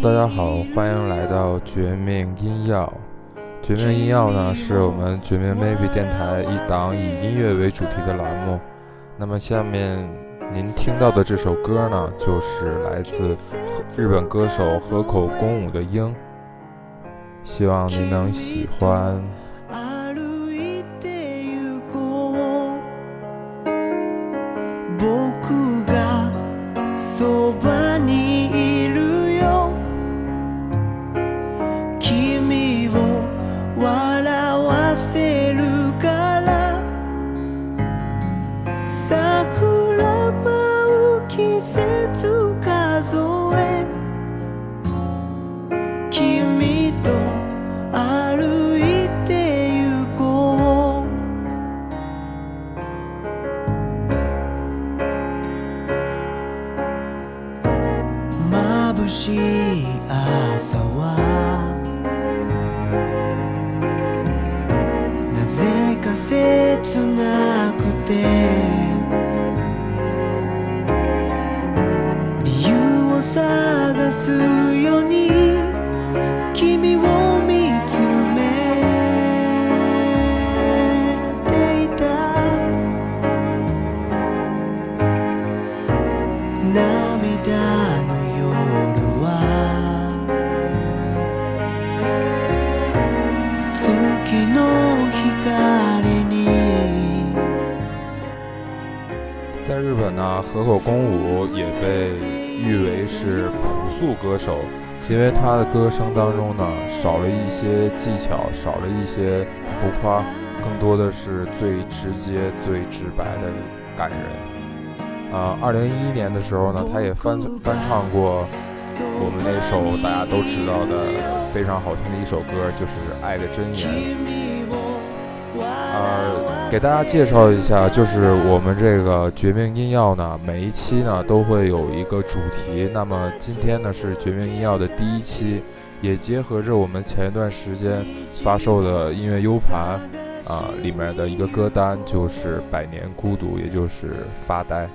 大家好，欢迎来到绝命音药。绝命音药呢，是我们绝命 Maybe 电台一档以音乐为主题的栏目。那么下面您听到的这首歌呢，就是来自日本歌手河口公武的《鹰》，希望您能喜欢。因为他的歌声当中呢，少了一些技巧，少了一些浮夸，更多的是最直接、最直白的感人。啊，二零一一年的时候呢，他也翻翻唱过我们那首大家都知道的非常好听的一首歌，就是《爱的箴言》。给大家介绍一下，就是我们这个绝命音药呢，每一期呢都会有一个主题。那么今天呢是绝命音药的第一期，也结合着我们前一段时间发售的音乐 U 盘啊里面的一个歌单，就是《百年孤独》，也就是发呆。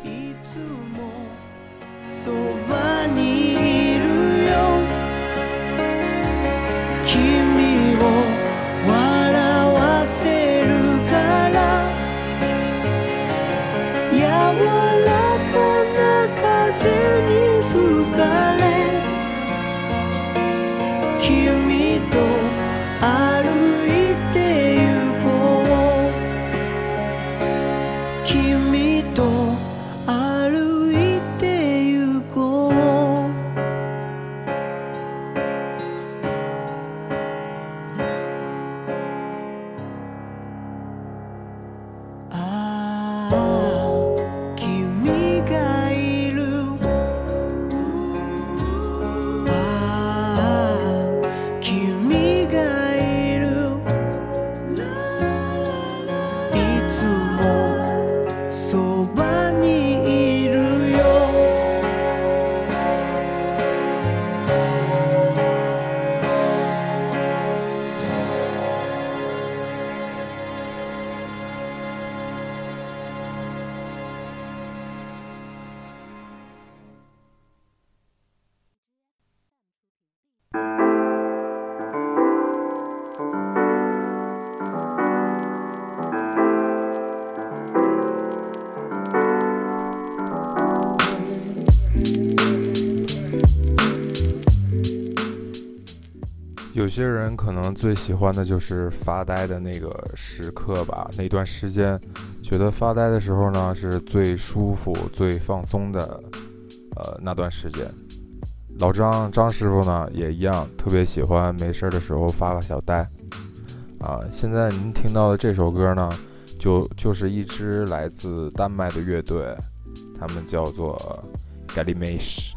些人可能最喜欢的就是发呆的那个时刻吧，那段时间，觉得发呆的时候呢是最舒服、最放松的，呃，那段时间。老张张师傅呢也一样，特别喜欢没事的时候发发小呆。啊，现在您听到的这首歌呢，就就是一支来自丹麦的乐队，他们叫做 Galimesh。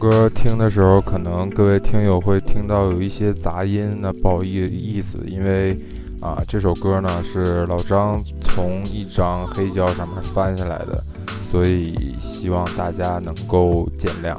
歌听的时候，可能各位听友会听到有一些杂音，那不好意意思，因为啊，这首歌呢是老张从一张黑胶上面翻下来的，所以希望大家能够见谅。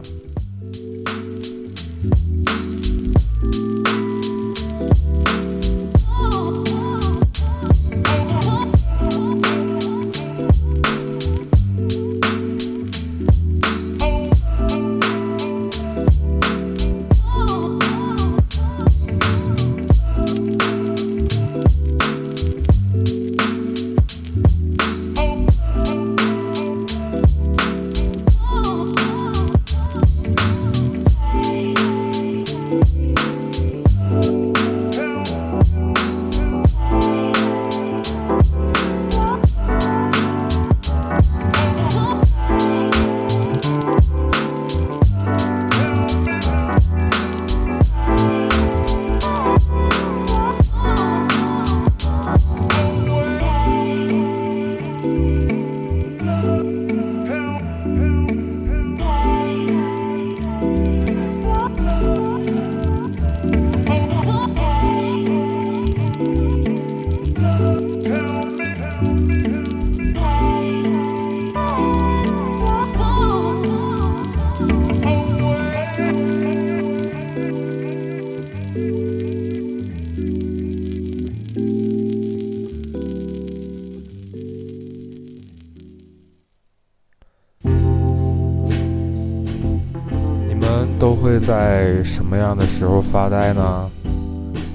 什么样的时候发呆呢？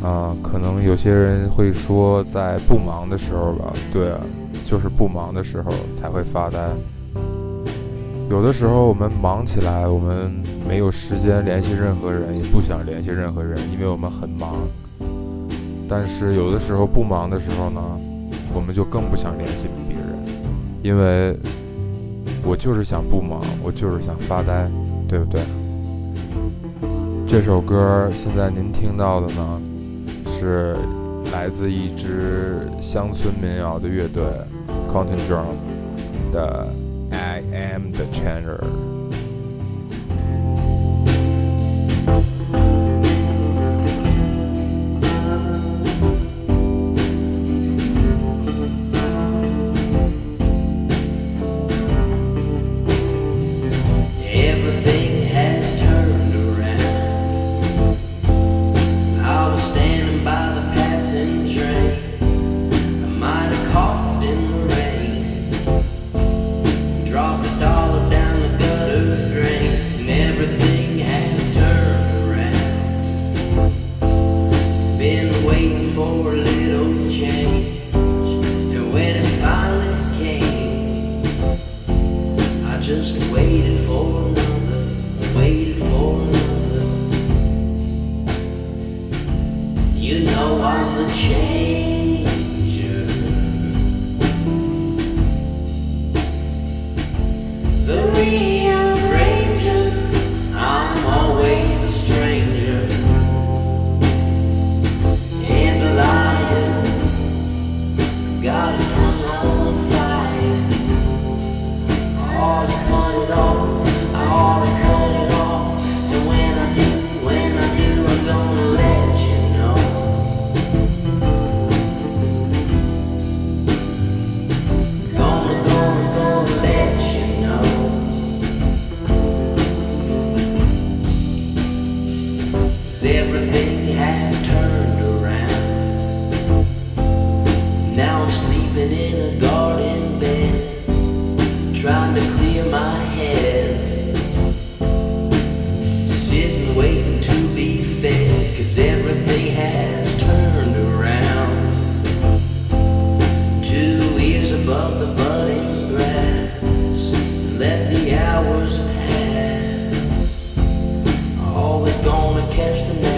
啊，可能有些人会说在不忙的时候吧。对，就是不忙的时候才会发呆。有的时候我们忙起来，我们没有时间联系任何人，也不想联系任何人，因为我们很忙。但是有的时候不忙的时候呢，我们就更不想联系别人，因为我就是想不忙，我就是想发呆，对不对？这首歌现在您听到的呢，是来自一支乡村民谣的乐队 c o n t i n Jones 的《I Am the Changer》。catch the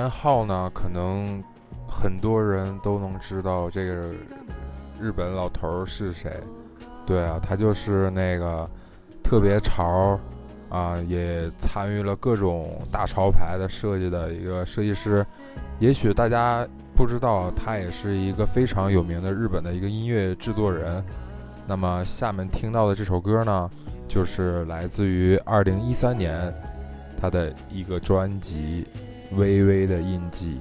起藤原浩呢，可能很多人都能知道这个日本老头是谁。对啊，他就是那个特别潮啊，也参与了各种大潮牌的设计的一个设计师。也许大家不知道，他也是一个非常有名的日本的一个音乐制作人。那么下面听到的这首歌呢，就是来自于二零一三年。他的一个专辑《微微的印记》。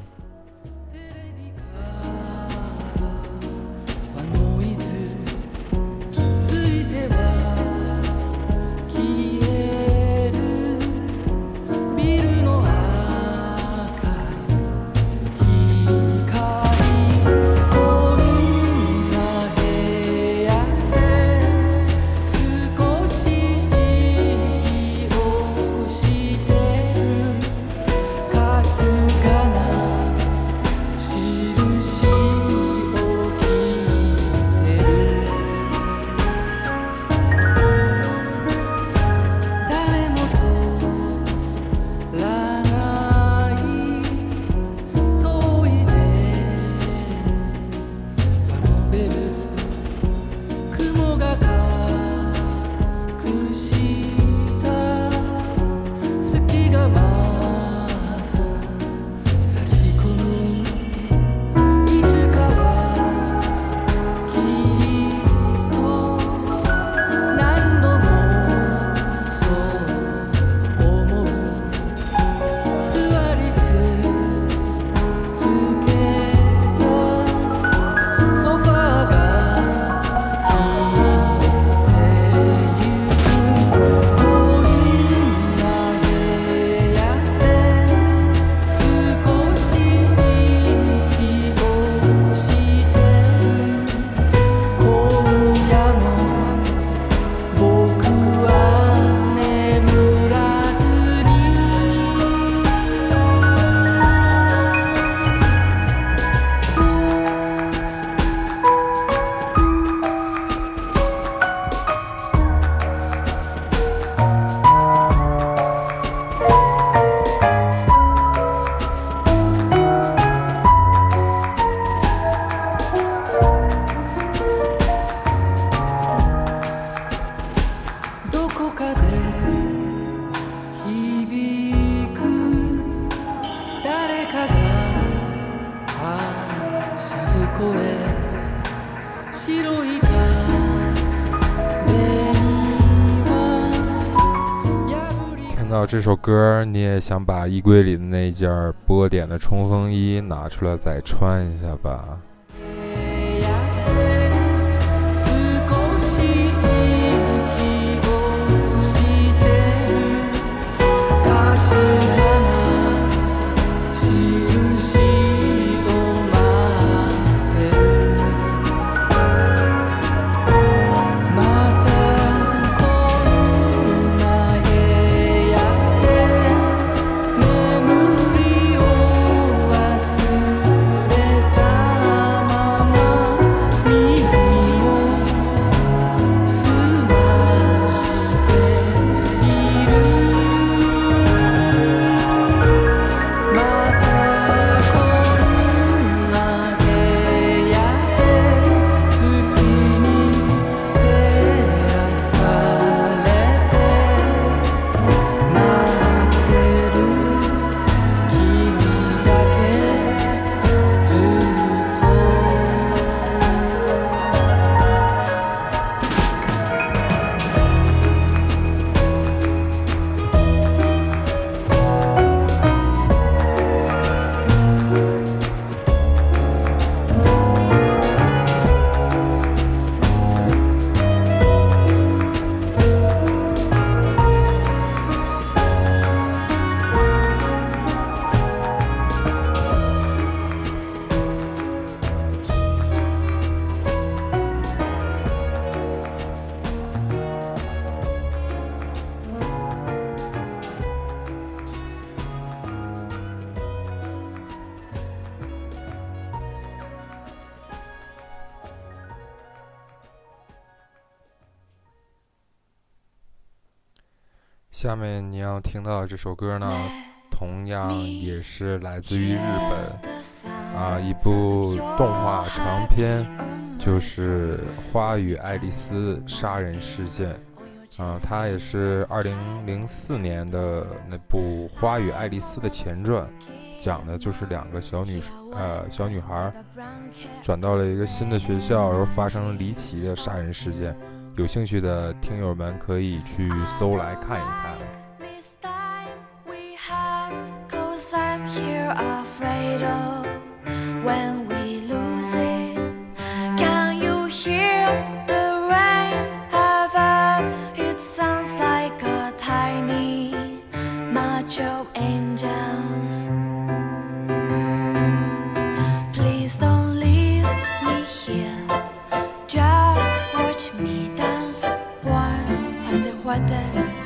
这首歌，你也想把衣柜里的那件波点的冲锋衣拿出来再穿一下吧？下面你要听到这首歌呢，同样也是来自于日本。啊，一部动画长片，就是《花与爱丽丝杀人事件》啊，它也是二零零四年的那部《花与爱丽丝》的前传，讲的就是两个小女呃小女孩转到了一个新的学校，然后发生了离奇的杀人事件。有兴趣的听友们可以去搜来看一看。Me touch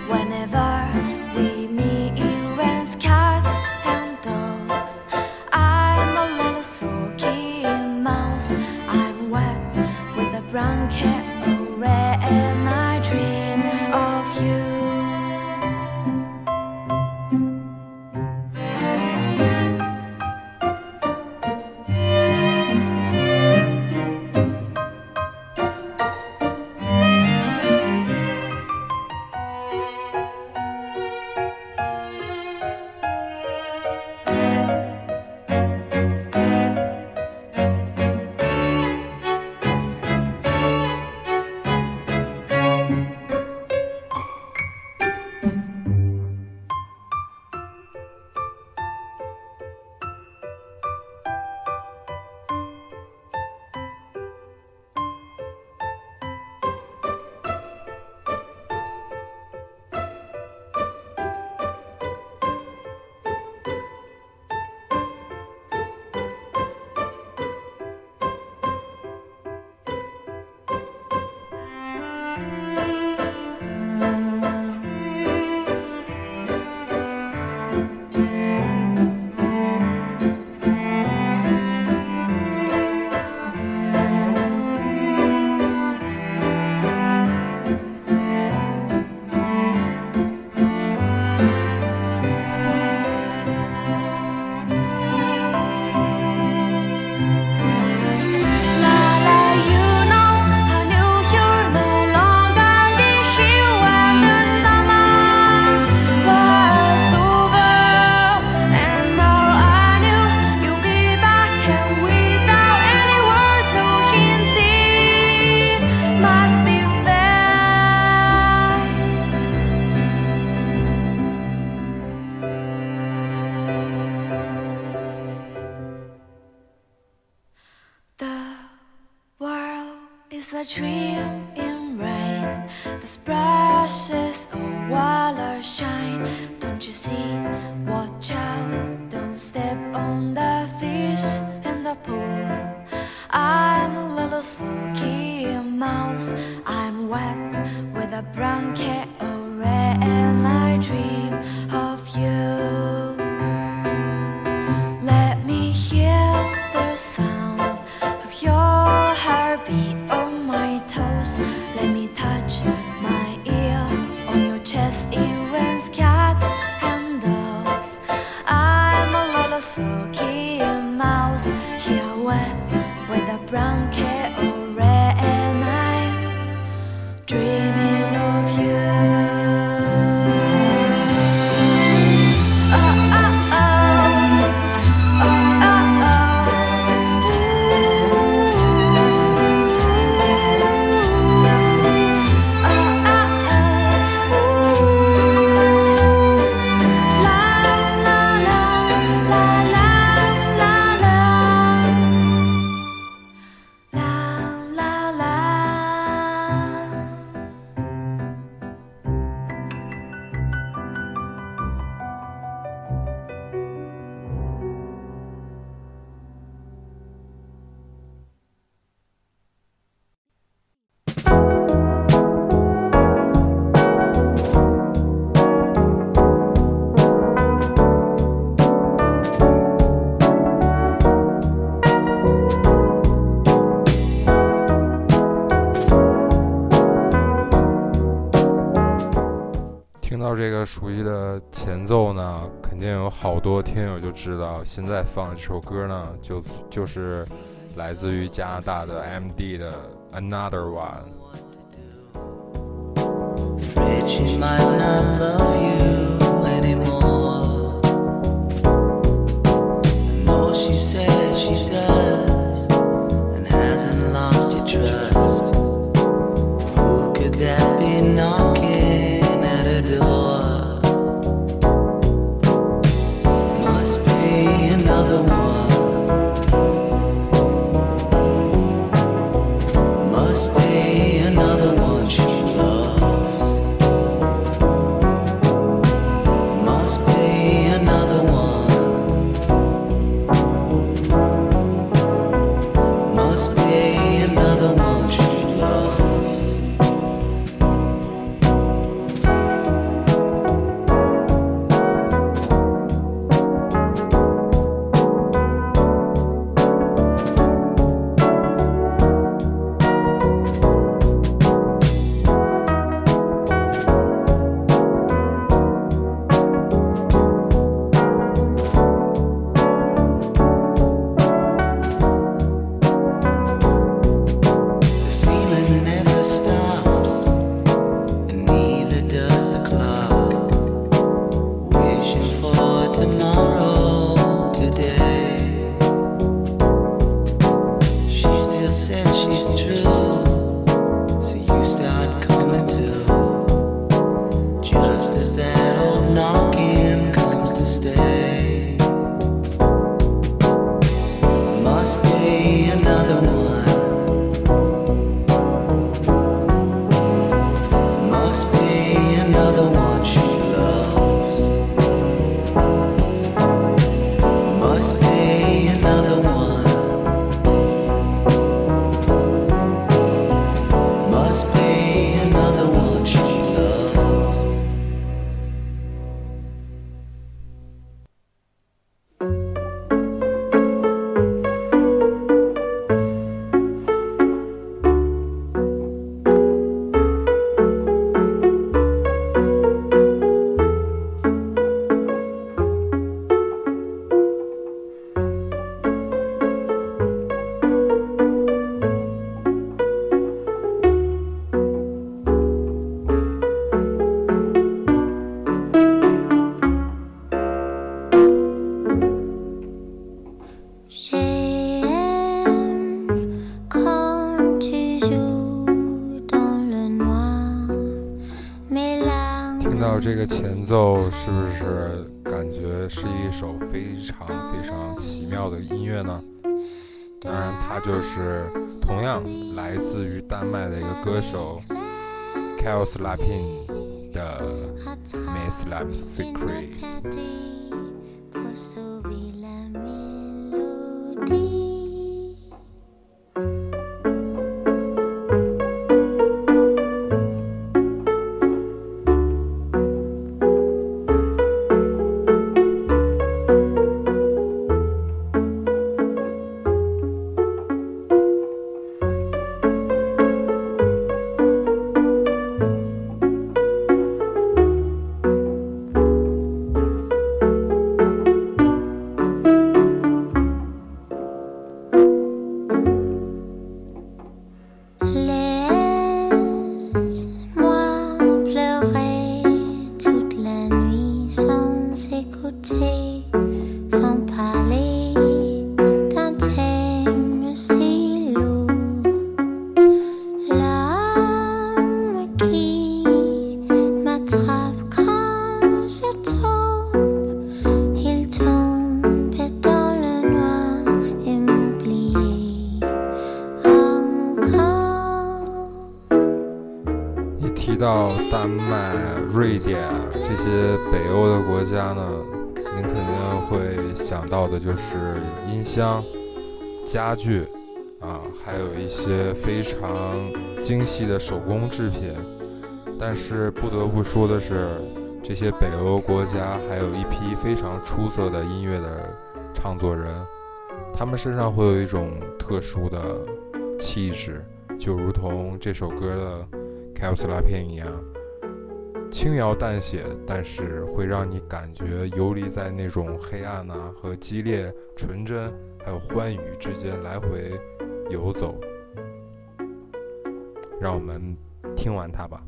定有好多听友就知道，现在放的这首歌呢，就就是来自于加拿大的 MD 的 Another One。这奏是不是感觉是一首非常非常奇妙的音乐呢？当然，它就是同样来自于丹麦的一个歌手 k a l s Lapin 的《Miss Love Secret》。家呢，您肯定会想到的就是音箱、家具啊，还有一些非常精细的手工制品。但是不得不说的是，这些北欧国家还有一批非常出色的音乐的唱作人，他们身上会有一种特殊的气质，就如同这首歌的。还有斯拉片一样，轻描淡写，但是会让你感觉游离在那种黑暗啊和激烈、纯真还有欢愉之间来回游走。让我们听完它吧。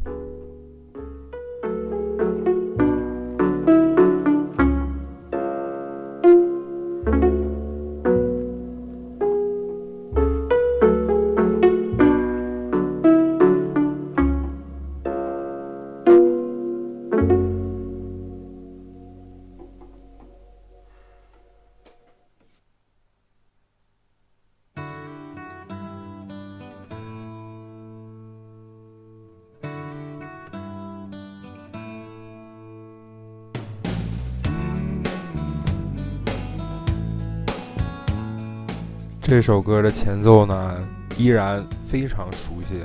这首歌的前奏呢，依然非常熟悉，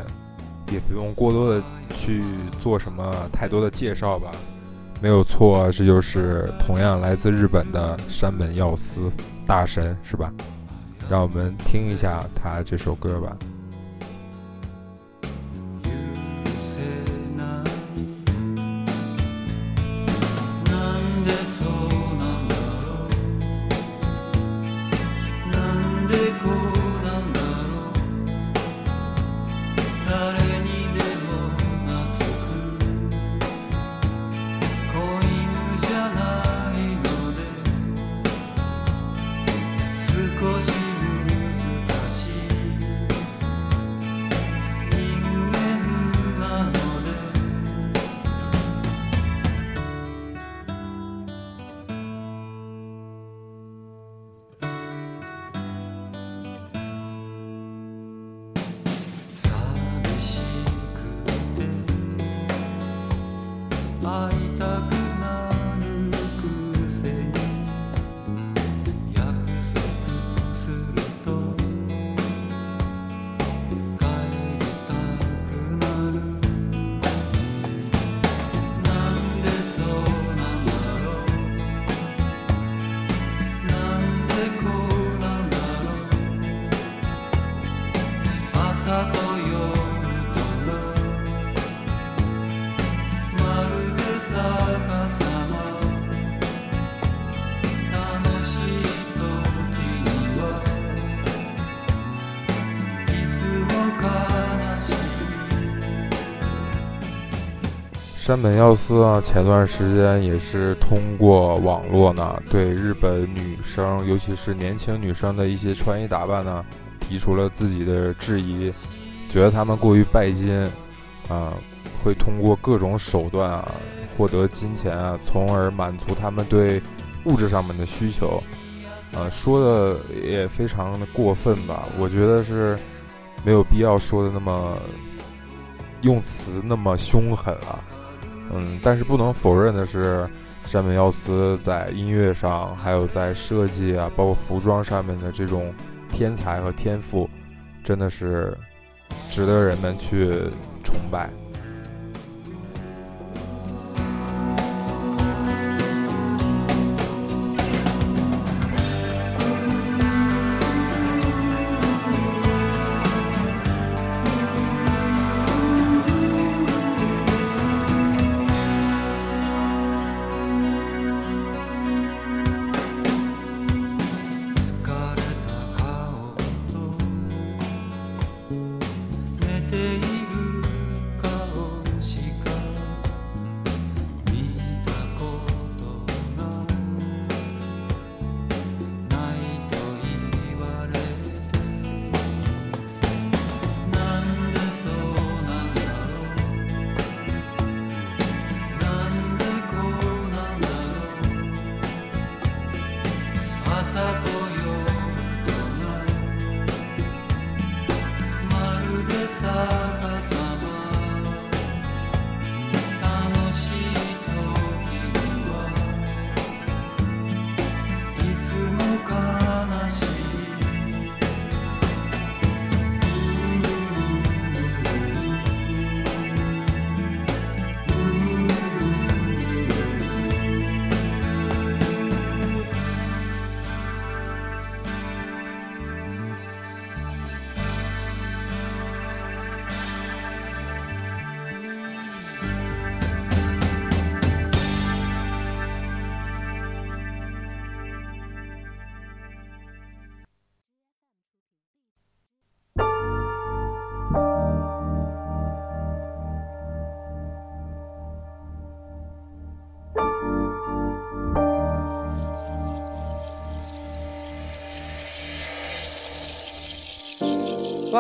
也不用过多的去做什么太多的介绍吧。没有错，这就是同样来自日本的山本耀司大神，是吧？让我们听一下他这首歌吧。山本耀司啊，前段时间也是通过网络呢，对日本女生，尤其是年轻女生的一些穿衣打扮呢，提出了自己的质疑，觉得她们过于拜金，啊，会通过各种手段啊获得金钱啊，从而满足他们对物质上面的需求，啊，说的也非常的过分吧？我觉得是没有必要说的那么用词那么凶狠了。嗯，但是不能否认的是，山本耀司在音乐上，还有在设计啊，包括服装上面的这种天才和天赋，真的是值得人们去崇拜。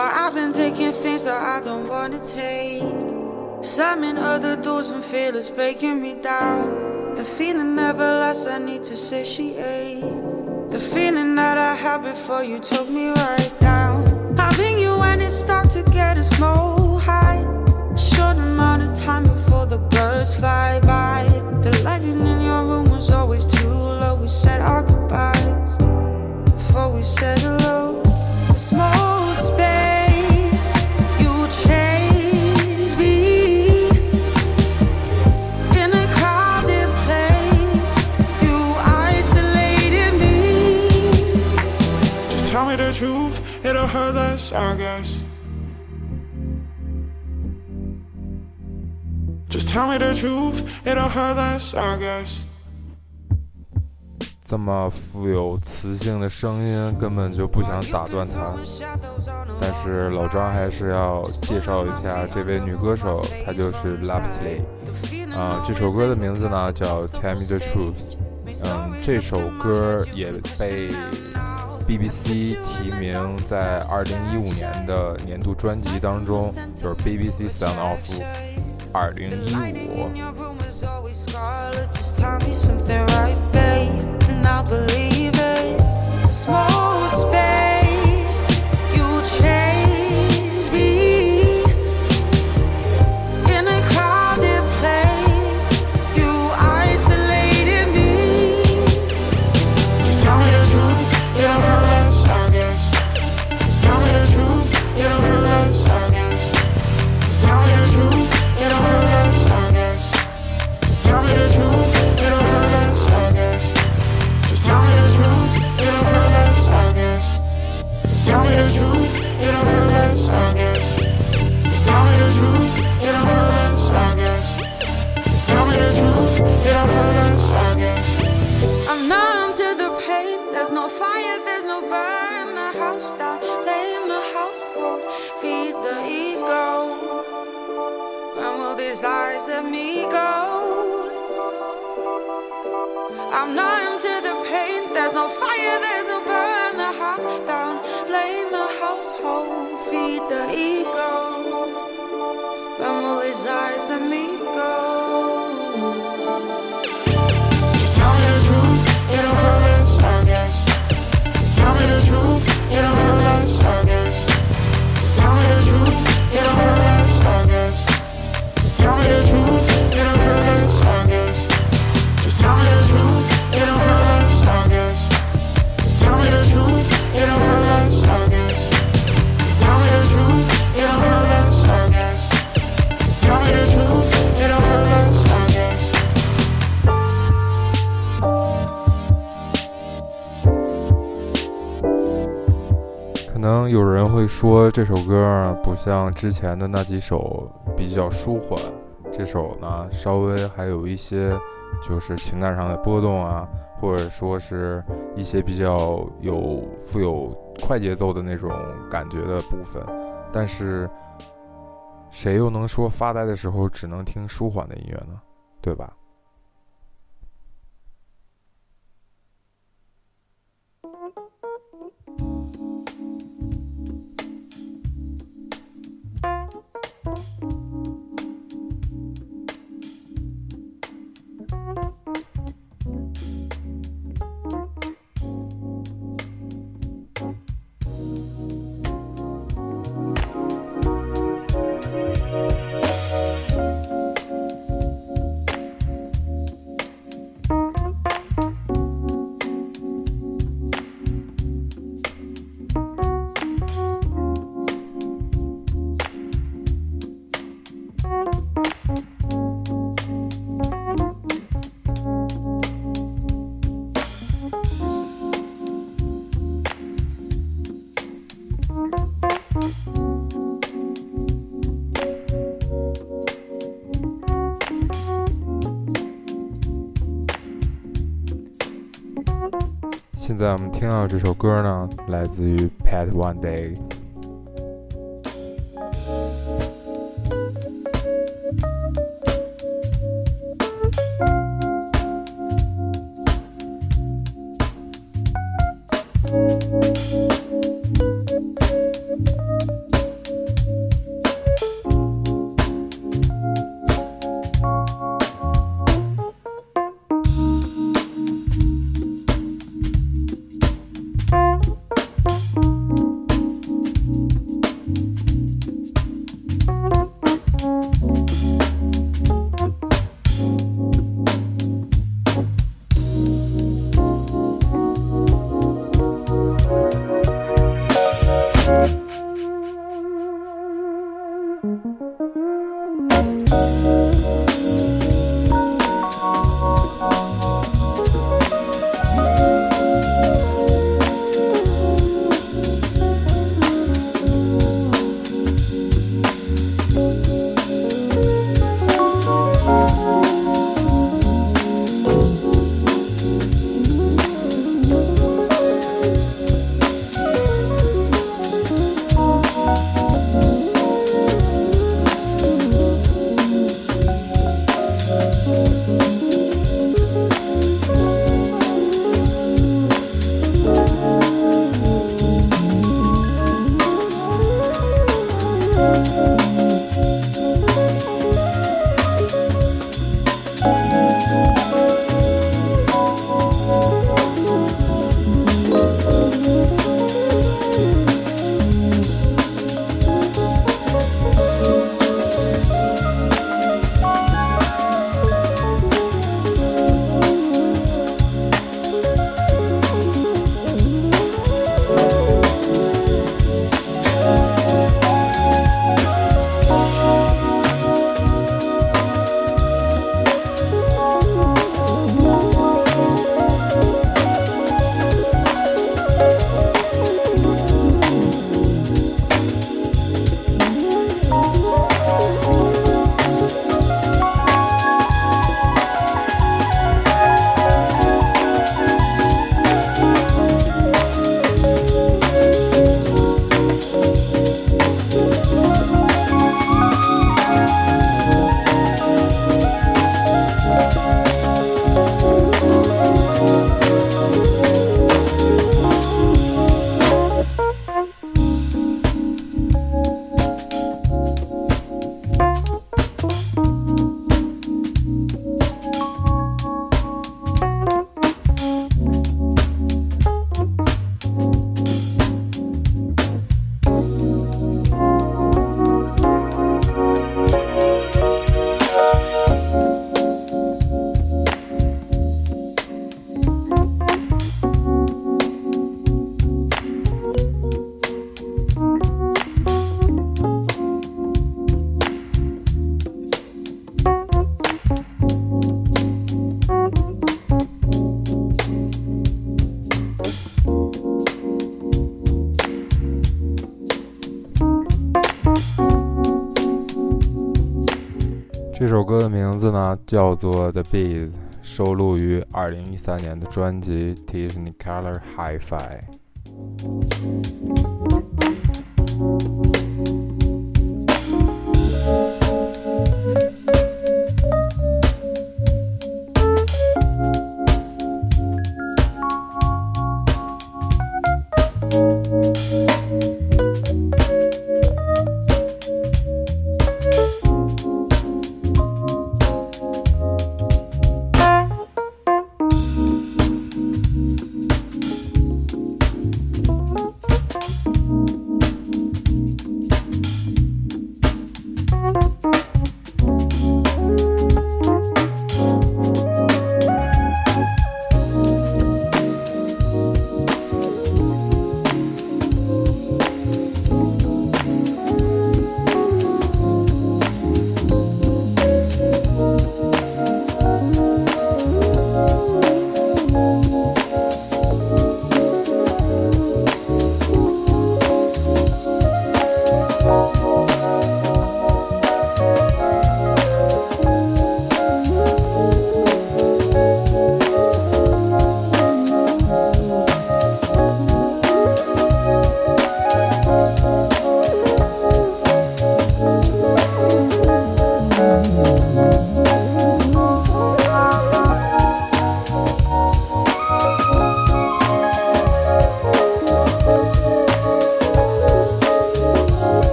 I've been taking things that I don't wanna take. Slamming other doors and feelings breaking me down. The feeling never lasts, I need to satiate. The feeling that I had before you took me right down. Having you when it starts to get a snow high. Short amount of time before the birds fly by. The lighting in your room was always truth, it'll hurt less, I guess. Just tell me the truth, it'll hurt less, I guess. 这么富有磁性的声音，根本就不想打断他。但是老张还是要介绍一下这位女歌手，她就是 Lapsley。啊、这首歌的名字呢叫《Tell Me the Truth》。嗯，这首歌也被 BBC 提名在二零一五年的年度专辑当中，就是 BBC Sound of 2015。Just tell me something right, babe, and I'll believe it. Small let me go? I'm numb to the pain. There's no fire, there's no burn. The house down, blame the household, feed the ego. When will lies let me go? Just tell me the truth, it'll I guess. Just tell me the truth, it'll I guess. Just tell me the truth, it'll I guess. Just tell me the truth, 可能有人会说这首歌不像之前的那几首比较舒缓，这首呢稍微还有一些就是情感上的波动啊，或者说是一些比较有富有快节奏的那种感觉的部分。但是谁又能说发呆的时候只能听舒缓的音乐呢？对吧？现在我们听到这首歌呢，来自于 Pat One Day。叫做《The Bees》，收录于2013年的专辑《Technicolor Hi-Fi》。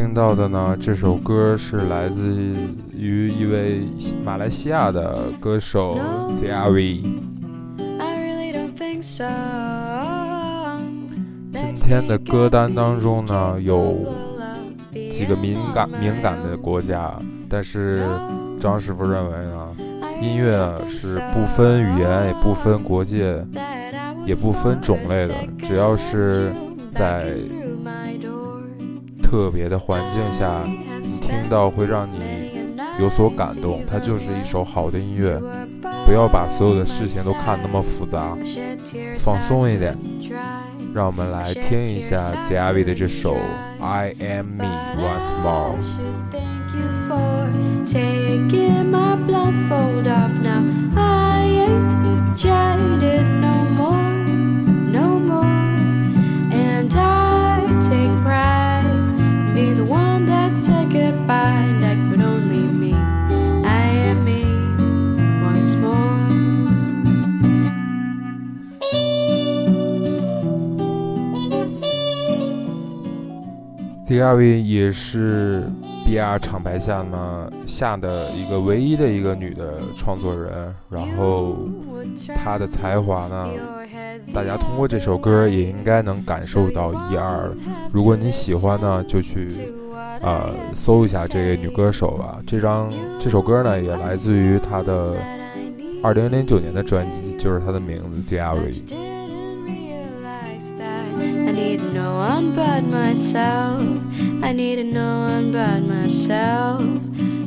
听到的呢，这首歌是来自于一位马来西亚的歌手 ZRV。今天的歌单当中呢，有几个敏感敏感的国家，但是张师傅认为呢，音乐是不分语言，也不分国界，也不分种类的，只要是在。特别的环境下，你听到会让你有所感动，它就是一首好的音乐。不要把所有的事情都看那么复杂，放松一点。让我们来听一下 ZAV 的这首《I Am Me Once More》。D.R.V 也是 B.R 厂牌下呢下的一个唯一的一个女的创作人，然后她的才华呢，大家通过这首歌也应该能感受到一二。如果你喜欢呢，就去呃搜一下这个女歌手吧。这张这首歌呢，也来自于她的二零零九年的专辑，就是她的名字 D.R.V。I need no one but myself. I need no one but myself.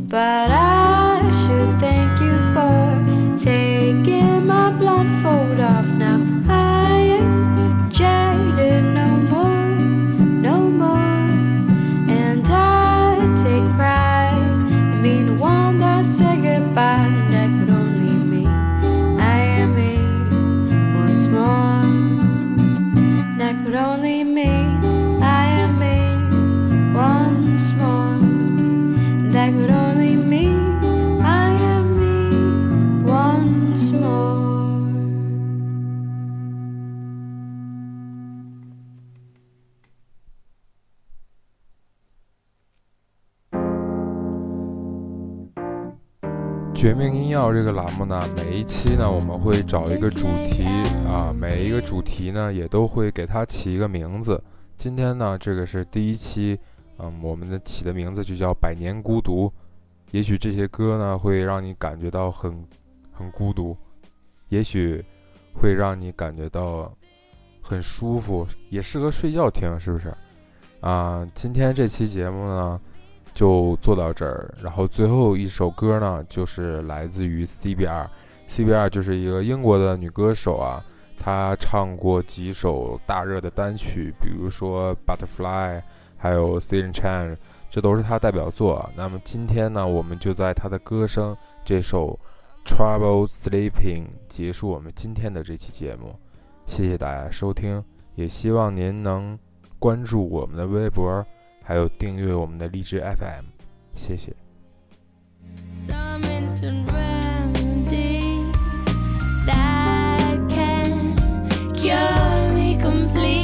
But I should thank you for taking my blindfold off now. I ain't jaded no Bye. 绝命音药这个栏目呢，每一期呢，我们会找一个主题啊，每一个主题呢，也都会给它起一个名字。今天呢，这个是第一期，嗯，我们的起的名字就叫《百年孤独》。也许这些歌呢，会让你感觉到很很孤独，也许会让你感觉到很舒服，也适合睡觉听，是不是？啊，今天这期节目呢。就做到这儿，然后最后一首歌呢，就是来自于 CBR，CBR 就是一个英国的女歌手啊，她唱过几首大热的单曲，比如说 Butterfly，还有 s i n Chan，这都是她代表作。那么今天呢，我们就在她的歌声这首 Trouble Sleeping 结束我们今天的这期节目。谢谢大家收听，也希望您能关注我们的微博。还有订阅我们的荔枝 FM，谢谢。Cure me complete